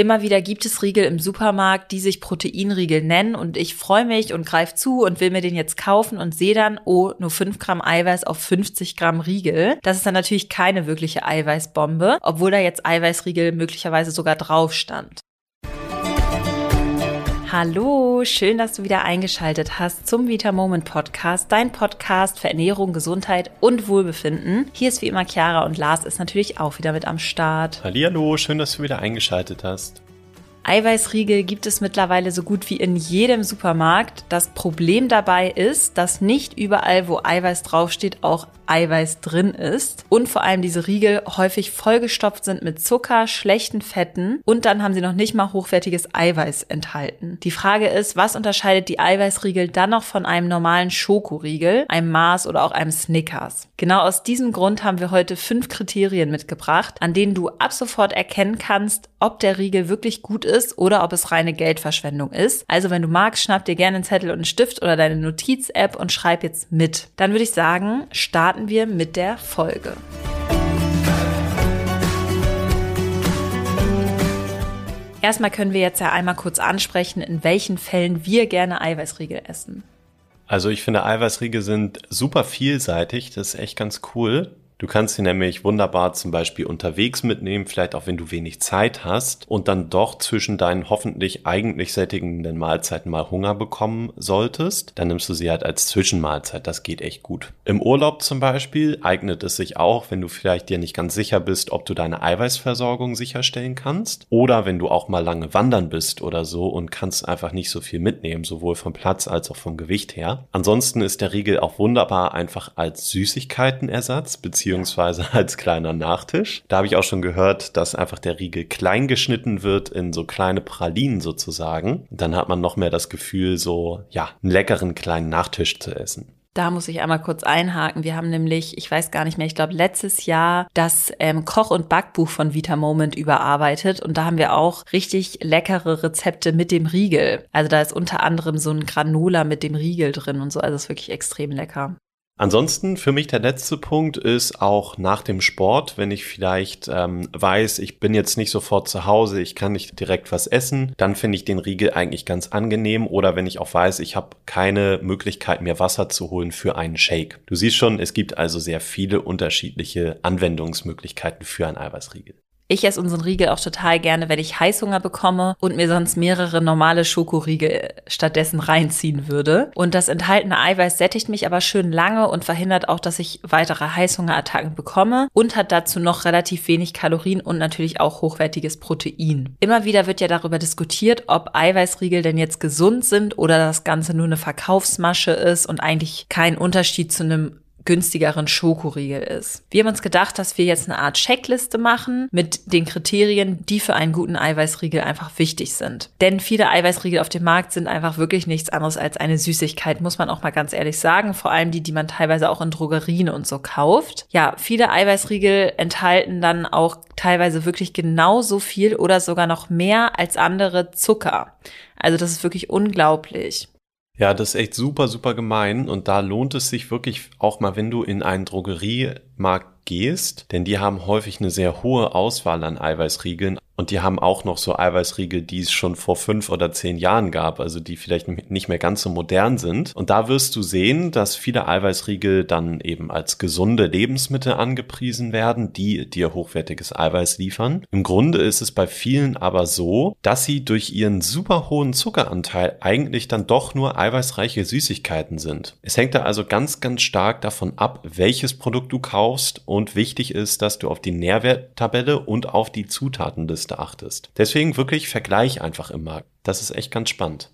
Immer wieder gibt es Riegel im Supermarkt, die sich Proteinriegel nennen und ich freue mich und greife zu und will mir den jetzt kaufen und sehe dann, oh, nur 5 Gramm Eiweiß auf 50 Gramm Riegel. Das ist dann natürlich keine wirkliche Eiweißbombe, obwohl da jetzt Eiweißriegel möglicherweise sogar drauf stand. Hallo, schön, dass du wieder eingeschaltet hast zum Vita Moment Podcast, dein Podcast für Ernährung, Gesundheit und Wohlbefinden. Hier ist wie immer Chiara und Lars ist natürlich auch wieder mit am Start. Hallo, schön, dass du wieder eingeschaltet hast. Eiweißriegel gibt es mittlerweile so gut wie in jedem Supermarkt. Das Problem dabei ist, dass nicht überall, wo Eiweiß draufsteht, auch Eiweiß drin ist. Und vor allem diese Riegel häufig vollgestopft sind mit Zucker, schlechten Fetten und dann haben sie noch nicht mal hochwertiges Eiweiß enthalten. Die Frage ist, was unterscheidet die Eiweißriegel dann noch von einem normalen Schokoriegel, einem Mars oder auch einem Snickers? Genau aus diesem Grund haben wir heute fünf Kriterien mitgebracht, an denen du ab sofort erkennen kannst, ob der Riegel wirklich gut ist oder ob es reine Geldverschwendung ist. Also wenn du magst, schnapp dir gerne einen Zettel und einen Stift oder deine Notiz-App und schreib jetzt mit. Dann würde ich sagen, starten starten wir mit der Folge. Erstmal können wir jetzt ja einmal kurz ansprechen, in welchen Fällen wir gerne Eiweißriegel essen. Also ich finde, Eiweißriegel sind super vielseitig. Das ist echt ganz cool. Du kannst sie nämlich wunderbar zum Beispiel unterwegs mitnehmen, vielleicht auch wenn du wenig Zeit hast und dann doch zwischen deinen hoffentlich eigentlich sättigenden Mahlzeiten mal Hunger bekommen solltest. Dann nimmst du sie halt als Zwischenmahlzeit. Das geht echt gut. Im Urlaub zum Beispiel eignet es sich auch, wenn du vielleicht dir nicht ganz sicher bist, ob du deine Eiweißversorgung sicherstellen kannst. Oder wenn du auch mal lange wandern bist oder so und kannst einfach nicht so viel mitnehmen, sowohl vom Platz als auch vom Gewicht her. Ansonsten ist der Riegel auch wunderbar einfach als Süßigkeitenersatz beziehungsweise beziehungsweise als kleiner Nachtisch. Da habe ich auch schon gehört, dass einfach der Riegel klein geschnitten wird in so kleine Pralinen sozusagen. Dann hat man noch mehr das Gefühl, so, ja, einen leckeren kleinen Nachtisch zu essen. Da muss ich einmal kurz einhaken. Wir haben nämlich, ich weiß gar nicht mehr, ich glaube letztes Jahr das ähm, Koch- und Backbuch von Vita Moment überarbeitet und da haben wir auch richtig leckere Rezepte mit dem Riegel. Also da ist unter anderem so ein Granola mit dem Riegel drin und so. Also ist wirklich extrem lecker. Ansonsten für mich der letzte Punkt ist auch nach dem Sport, wenn ich vielleicht ähm, weiß, ich bin jetzt nicht sofort zu Hause, ich kann nicht direkt was essen, dann finde ich den Riegel eigentlich ganz angenehm oder wenn ich auch weiß, ich habe keine Möglichkeit mir Wasser zu holen für einen Shake. Du siehst schon, es gibt also sehr viele unterschiedliche Anwendungsmöglichkeiten für einen Eiweißriegel. Ich esse unseren Riegel auch total gerne, wenn ich Heißhunger bekomme und mir sonst mehrere normale Schokoriegel stattdessen reinziehen würde. Und das enthaltene Eiweiß sättigt mich aber schön lange und verhindert auch, dass ich weitere Heißhungerattacken bekomme und hat dazu noch relativ wenig Kalorien und natürlich auch hochwertiges Protein. Immer wieder wird ja darüber diskutiert, ob Eiweißriegel denn jetzt gesund sind oder das Ganze nur eine Verkaufsmasche ist und eigentlich kein Unterschied zu einem günstigeren Schokoriegel ist. Wir haben uns gedacht, dass wir jetzt eine Art Checkliste machen mit den Kriterien, die für einen guten Eiweißriegel einfach wichtig sind. Denn viele Eiweißriegel auf dem Markt sind einfach wirklich nichts anderes als eine Süßigkeit, muss man auch mal ganz ehrlich sagen. Vor allem die, die man teilweise auch in Drogerien und so kauft. Ja, viele Eiweißriegel enthalten dann auch teilweise wirklich genauso viel oder sogar noch mehr als andere Zucker. Also das ist wirklich unglaublich. Ja, das ist echt super, super gemein. Und da lohnt es sich wirklich auch mal, wenn du in einen Drogeriemarkt gehst, denn die haben häufig eine sehr hohe Auswahl an Eiweißriegeln, und die haben auch noch so Eiweißriegel, die es schon vor fünf oder zehn Jahren gab, also die vielleicht nicht mehr ganz so modern sind. Und da wirst du sehen, dass viele Eiweißriegel dann eben als gesunde Lebensmittel angepriesen werden, die dir hochwertiges Eiweiß liefern. Im Grunde ist es bei vielen aber so, dass sie durch ihren super hohen Zuckeranteil eigentlich dann doch nur eiweißreiche Süßigkeiten sind. Es hängt da also ganz, ganz stark davon ab, welches Produkt du kaufst und wichtig ist, dass du auf die Nährwerttabelle und auf die Zutatenliste Liste achtest. Deswegen wirklich Vergleich einfach immer. Das ist echt ganz spannend.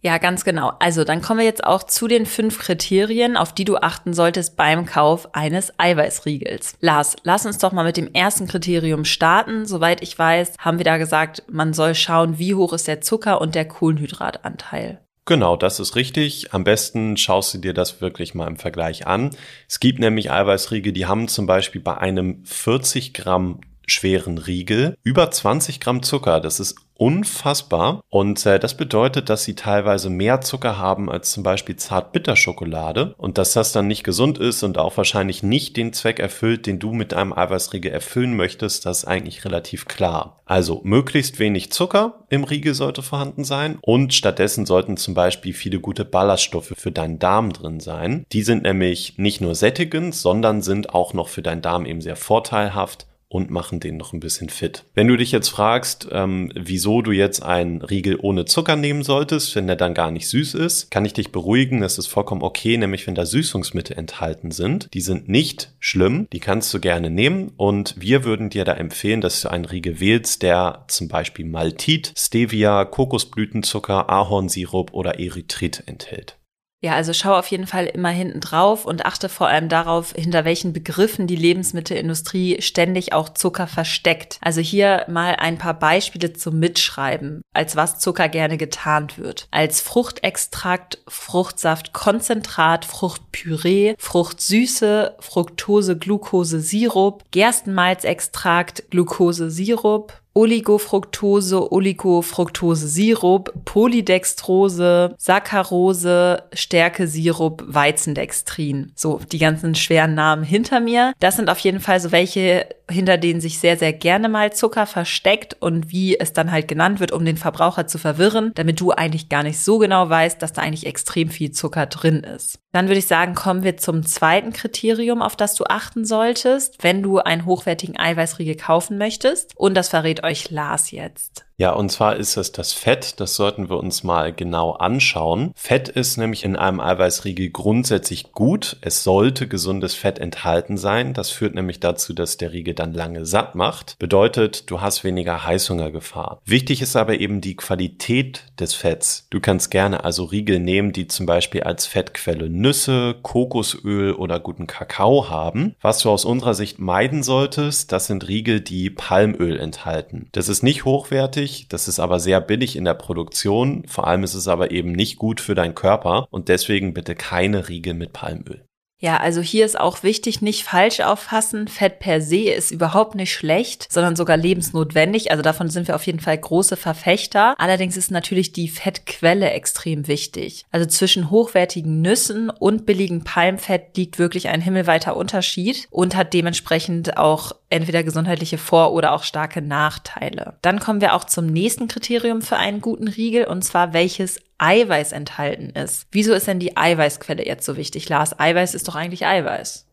Ja, ganz genau. Also dann kommen wir jetzt auch zu den fünf Kriterien, auf die du achten solltest beim Kauf eines Eiweißriegels. Lars, lass uns doch mal mit dem ersten Kriterium starten. Soweit ich weiß, haben wir da gesagt, man soll schauen, wie hoch ist der Zucker und der Kohlenhydratanteil. Genau, das ist richtig. Am besten schaust du dir das wirklich mal im Vergleich an. Es gibt nämlich Eiweißriegel, die haben zum Beispiel bei einem 40 Gramm schweren Riegel über 20 Gramm Zucker. Das ist unfassbar. Und äh, das bedeutet, dass sie teilweise mehr Zucker haben als zum Beispiel Zartbitterschokolade und dass das dann nicht gesund ist und auch wahrscheinlich nicht den Zweck erfüllt, den du mit einem Eiweißriegel erfüllen möchtest, das ist eigentlich relativ klar. Also möglichst wenig Zucker im Riegel sollte vorhanden sein und stattdessen sollten zum Beispiel viele gute Ballaststoffe für deinen Darm drin sein. Die sind nämlich nicht nur sättigend, sondern sind auch noch für deinen Darm eben sehr vorteilhaft und machen den noch ein bisschen fit. Wenn du dich jetzt fragst, ähm, wieso du jetzt einen Riegel ohne Zucker nehmen solltest, wenn der dann gar nicht süß ist, kann ich dich beruhigen, das ist vollkommen okay, nämlich wenn da Süßungsmittel enthalten sind. Die sind nicht schlimm, die kannst du gerne nehmen und wir würden dir da empfehlen, dass du einen Riegel wählst, der zum Beispiel Maltit, Stevia, Kokosblütenzucker, Ahornsirup oder Erythrit enthält. Ja, also schau auf jeden Fall immer hinten drauf und achte vor allem darauf, hinter welchen Begriffen die Lebensmittelindustrie ständig auch Zucker versteckt. Also hier mal ein paar Beispiele zum Mitschreiben, als was Zucker gerne getarnt wird. Als Fruchtextrakt, Fruchtsaftkonzentrat, Fruchtpüree, Fruchtsüße, Fructose, Glucose, Sirup, Gerstenmalzextrakt, Glucose, Sirup, Oligofructose, Oligofructose-Sirup, Polydextrose, Saccharose, Stärke-Sirup, Weizendextrin. So, die ganzen schweren Namen hinter mir. Das sind auf jeden Fall so welche, hinter denen sich sehr, sehr gerne mal Zucker versteckt und wie es dann halt genannt wird, um den Verbraucher zu verwirren, damit du eigentlich gar nicht so genau weißt, dass da eigentlich extrem viel Zucker drin ist. Dann würde ich sagen, kommen wir zum zweiten Kriterium, auf das du achten solltest, wenn du einen hochwertigen Eiweißriegel kaufen möchtest. Und das verrät euch Lars jetzt. Ja, und zwar ist es das Fett. Das sollten wir uns mal genau anschauen. Fett ist nämlich in einem Eiweißriegel grundsätzlich gut. Es sollte gesundes Fett enthalten sein. Das führt nämlich dazu, dass der Riegel dann lange satt macht. Bedeutet, du hast weniger Heißhungergefahr. Wichtig ist aber eben die Qualität des Fetts. Du kannst gerne also Riegel nehmen, die zum Beispiel als Fettquelle Nüsse, Kokosöl oder guten Kakao haben. Was du aus unserer Sicht meiden solltest, das sind Riegel, die Palmöl enthalten. Das ist nicht hochwertig günstig, das ist aber sehr billig in der Produktion. Vor allem ist es aber eben nicht gut für deinen Körper und deswegen bitte keine Riegel mit Palmöl. Ja, also hier ist auch wichtig, nicht falsch auffassen. Fett per se ist überhaupt nicht schlecht, sondern sogar lebensnotwendig. Also davon sind wir auf jeden Fall große Verfechter. Allerdings ist natürlich die Fettquelle extrem wichtig. Also zwischen hochwertigen Nüssen und billigem Palmfett liegt wirklich ein himmelweiter Unterschied und hat dementsprechend auch entweder gesundheitliche Vor- oder auch starke Nachteile. Dann kommen wir auch zum nächsten Kriterium für einen guten Riegel und zwar welches Eiweiß enthalten ist. Wieso ist denn die Eiweißquelle jetzt so wichtig, Lars? Eiweiß ist doch eigentlich Eiweiß.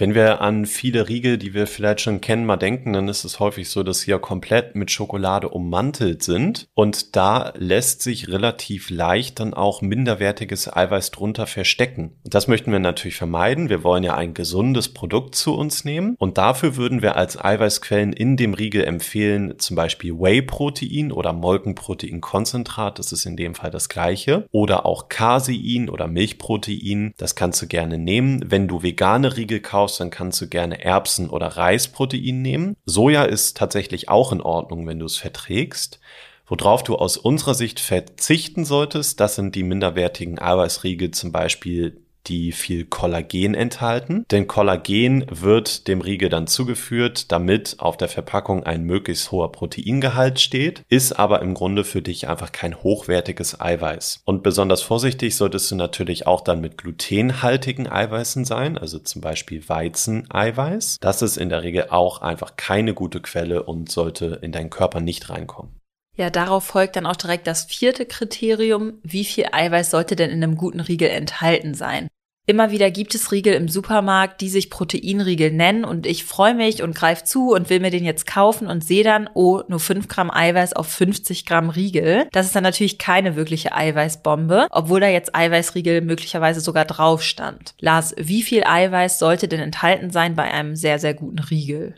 Wenn wir an viele Riegel, die wir vielleicht schon kennen, mal denken, dann ist es häufig so, dass sie ja komplett mit Schokolade ummantelt sind. Und da lässt sich relativ leicht dann auch minderwertiges Eiweiß drunter verstecken. Das möchten wir natürlich vermeiden. Wir wollen ja ein gesundes Produkt zu uns nehmen. Und dafür würden wir als Eiweißquellen in dem Riegel empfehlen, zum Beispiel Whey-Protein oder Molkenproteinkonzentrat. Das ist in dem Fall das gleiche. Oder auch Casein oder Milchprotein. Das kannst du gerne nehmen. Wenn du vegane Riegel kaufst, kaufst, dann kannst du gerne Erbsen- oder Reisprotein nehmen. Soja ist tatsächlich auch in Ordnung, wenn du es verträgst. Worauf du aus unserer Sicht verzichten solltest, das sind die minderwertigen Eiweißriegel, zum Beispiel die viel Kollagen enthalten. Denn Kollagen wird dem Riegel dann zugeführt, damit auf der Verpackung ein möglichst hoher Proteingehalt steht, ist aber im Grunde für dich einfach kein hochwertiges Eiweiß. Und besonders vorsichtig solltest du natürlich auch dann mit glutenhaltigen Eiweißen sein, also zum Beispiel Weizeneiweiß. Das ist in der Regel auch einfach keine gute Quelle und sollte in deinen Körper nicht reinkommen. Ja, darauf folgt dann auch direkt das vierte Kriterium. Wie viel Eiweiß sollte denn in einem guten Riegel enthalten sein? Immer wieder gibt es Riegel im Supermarkt, die sich Proteinriegel nennen und ich freue mich und greife zu und will mir den jetzt kaufen und sehe dann, oh, nur 5 Gramm Eiweiß auf 50 Gramm Riegel. Das ist dann natürlich keine wirkliche Eiweißbombe, obwohl da jetzt Eiweißriegel möglicherweise sogar drauf stand. Lars, wie viel Eiweiß sollte denn enthalten sein bei einem sehr, sehr guten Riegel?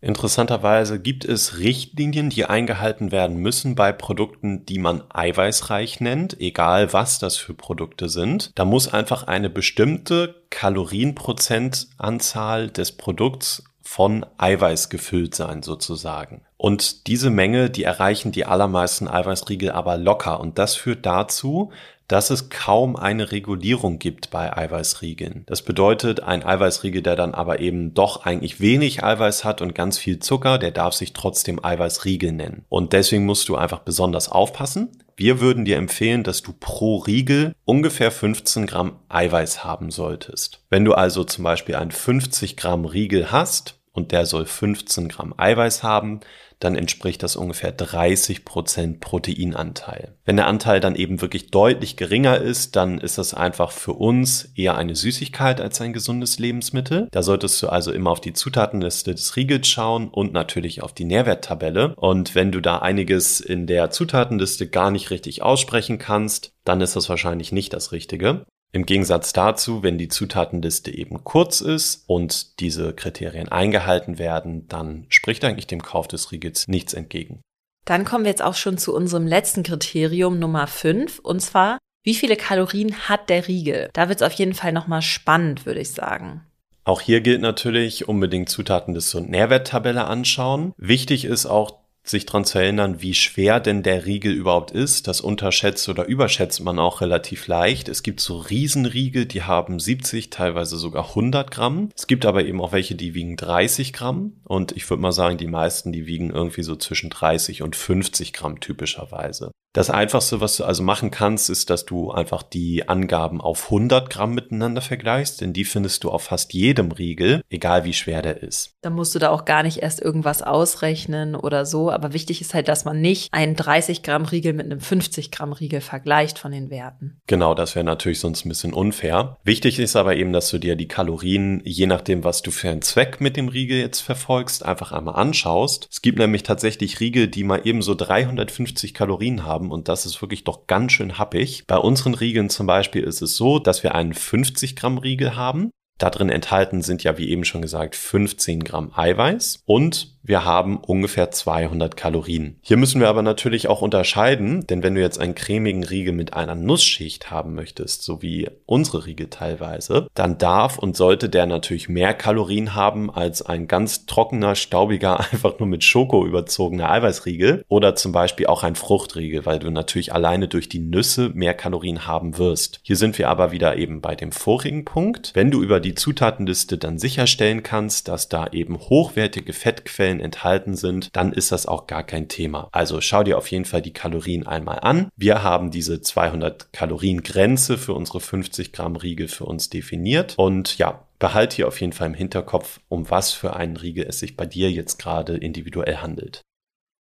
Interessanterweise gibt es Richtlinien, die eingehalten werden müssen bei Produkten, die man eiweißreich nennt, egal was das für Produkte sind. Da muss einfach eine bestimmte Kalorienprozentanzahl des Produkts von Eiweiß gefüllt sein sozusagen. Und diese Menge, die erreichen die allermeisten Eiweißriegel aber locker. Und das führt dazu, dass es kaum eine Regulierung gibt bei Eiweißriegeln. Das bedeutet, ein Eiweißriegel, der dann aber eben doch eigentlich wenig Eiweiß hat und ganz viel Zucker, der darf sich trotzdem Eiweißriegel nennen. Und deswegen musst du einfach besonders aufpassen. Wir würden dir empfehlen, dass du pro Riegel ungefähr 15 Gramm Eiweiß haben solltest. Wenn du also zum Beispiel einen 50 Gramm Riegel hast und der soll 15 Gramm Eiweiß haben, dann entspricht das ungefähr 30 Prozent Proteinanteil. Wenn der Anteil dann eben wirklich deutlich geringer ist, dann ist das einfach für uns eher eine Süßigkeit als ein gesundes Lebensmittel. Da solltest du also immer auf die Zutatenliste des Riegels schauen und natürlich auf die Nährwerttabelle. Und wenn du da einiges in der Zutatenliste gar nicht richtig aussprechen kannst, dann ist das wahrscheinlich nicht das Richtige. Im Gegensatz dazu, wenn die Zutatenliste eben kurz ist und diese Kriterien eingehalten werden, dann spricht eigentlich dem Kauf des Riegels nichts entgegen. Dann kommen wir jetzt auch schon zu unserem letzten Kriterium Nummer 5 und zwar, wie viele Kalorien hat der Riegel? Da wird es auf jeden Fall nochmal spannend, würde ich sagen. Auch hier gilt natürlich unbedingt Zutatenliste und Nährwerttabelle anschauen. Wichtig ist auch sich dran zu erinnern, wie schwer denn der Riegel überhaupt ist. Das unterschätzt oder überschätzt man auch relativ leicht. Es gibt so Riesenriegel, die haben 70, teilweise sogar 100 Gramm. Es gibt aber eben auch welche, die wiegen 30 Gramm. Und ich würde mal sagen, die meisten, die wiegen irgendwie so zwischen 30 und 50 Gramm typischerweise. Das einfachste, was du also machen kannst, ist, dass du einfach die Angaben auf 100 Gramm miteinander vergleichst, denn die findest du auf fast jedem Riegel, egal wie schwer der ist. Dann musst du da auch gar nicht erst irgendwas ausrechnen oder so. Aber wichtig ist halt, dass man nicht einen 30 Gramm Riegel mit einem 50 Gramm Riegel vergleicht von den Werten. Genau, das wäre natürlich sonst ein bisschen unfair. Wichtig ist aber eben, dass du dir die Kalorien, je nachdem, was du für einen Zweck mit dem Riegel jetzt verfolgst, einfach einmal anschaust. Es gibt nämlich tatsächlich Riegel, die mal eben so 350 Kalorien haben haben und das ist wirklich doch ganz schön happig. Bei unseren Riegeln zum Beispiel ist es so, dass wir einen 50 Gramm Riegel haben. Da drin enthalten sind ja, wie eben schon gesagt, 15 Gramm Eiweiß und wir haben ungefähr 200 Kalorien. Hier müssen wir aber natürlich auch unterscheiden, denn wenn du jetzt einen cremigen Riegel mit einer Nussschicht haben möchtest, so wie unsere Riegel teilweise, dann darf und sollte der natürlich mehr Kalorien haben als ein ganz trockener, staubiger, einfach nur mit Schoko überzogener Eiweißriegel oder zum Beispiel auch ein Fruchtriegel, weil du natürlich alleine durch die Nüsse mehr Kalorien haben wirst. Hier sind wir aber wieder eben bei dem vorigen Punkt. Wenn du über die Zutatenliste dann sicherstellen kannst, dass da eben hochwertige Fettquellen enthalten sind, dann ist das auch gar kein Thema. Also schau dir auf jeden Fall die Kalorien einmal an. Wir haben diese 200 Kalorien Grenze für unsere 50 Gramm Riegel für uns definiert und ja, behalte hier auf jeden Fall im Hinterkopf, um was für einen Riegel es sich bei dir jetzt gerade individuell handelt.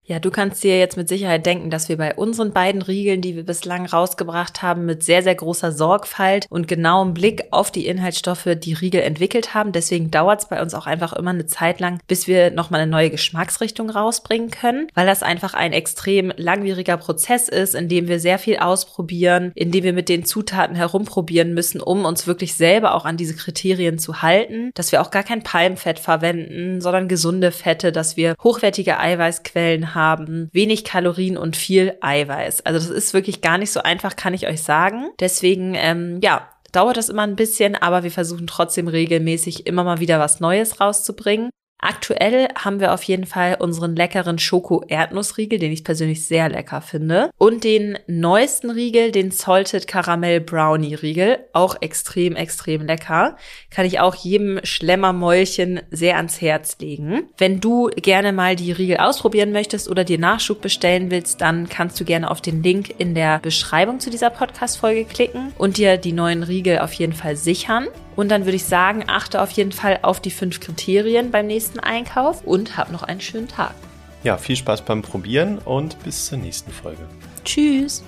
Ja, du kannst dir jetzt mit Sicherheit denken, dass wir bei unseren beiden Riegeln, die wir bislang rausgebracht haben, mit sehr, sehr großer Sorgfalt und genauem Blick auf die Inhaltsstoffe die Riegel entwickelt haben. Deswegen dauert es bei uns auch einfach immer eine Zeit lang, bis wir nochmal eine neue Geschmacksrichtung rausbringen können, weil das einfach ein extrem langwieriger Prozess ist, in dem wir sehr viel ausprobieren, in dem wir mit den Zutaten herumprobieren müssen, um uns wirklich selber auch an diese Kriterien zu halten, dass wir auch gar kein Palmfett verwenden, sondern gesunde Fette, dass wir hochwertige Eiweißquellen haben haben, wenig Kalorien und viel Eiweiß. Also das ist wirklich gar nicht so einfach, kann ich euch sagen. Deswegen, ähm, ja, dauert das immer ein bisschen, aber wir versuchen trotzdem regelmäßig immer mal wieder was Neues rauszubringen. Aktuell haben wir auf jeden Fall unseren leckeren Schoko-Erdnussriegel, den ich persönlich sehr lecker finde. Und den neuesten Riegel, den Salted Caramel Brownie Riegel. Auch extrem, extrem lecker. Kann ich auch jedem Schlemmermäulchen sehr ans Herz legen. Wenn du gerne mal die Riegel ausprobieren möchtest oder dir Nachschub bestellen willst, dann kannst du gerne auf den Link in der Beschreibung zu dieser Podcast-Folge klicken und dir die neuen Riegel auf jeden Fall sichern. Und dann würde ich sagen, achte auf jeden Fall auf die fünf Kriterien beim nächsten Einkauf und hab noch einen schönen Tag. Ja, viel Spaß beim Probieren und bis zur nächsten Folge. Tschüss.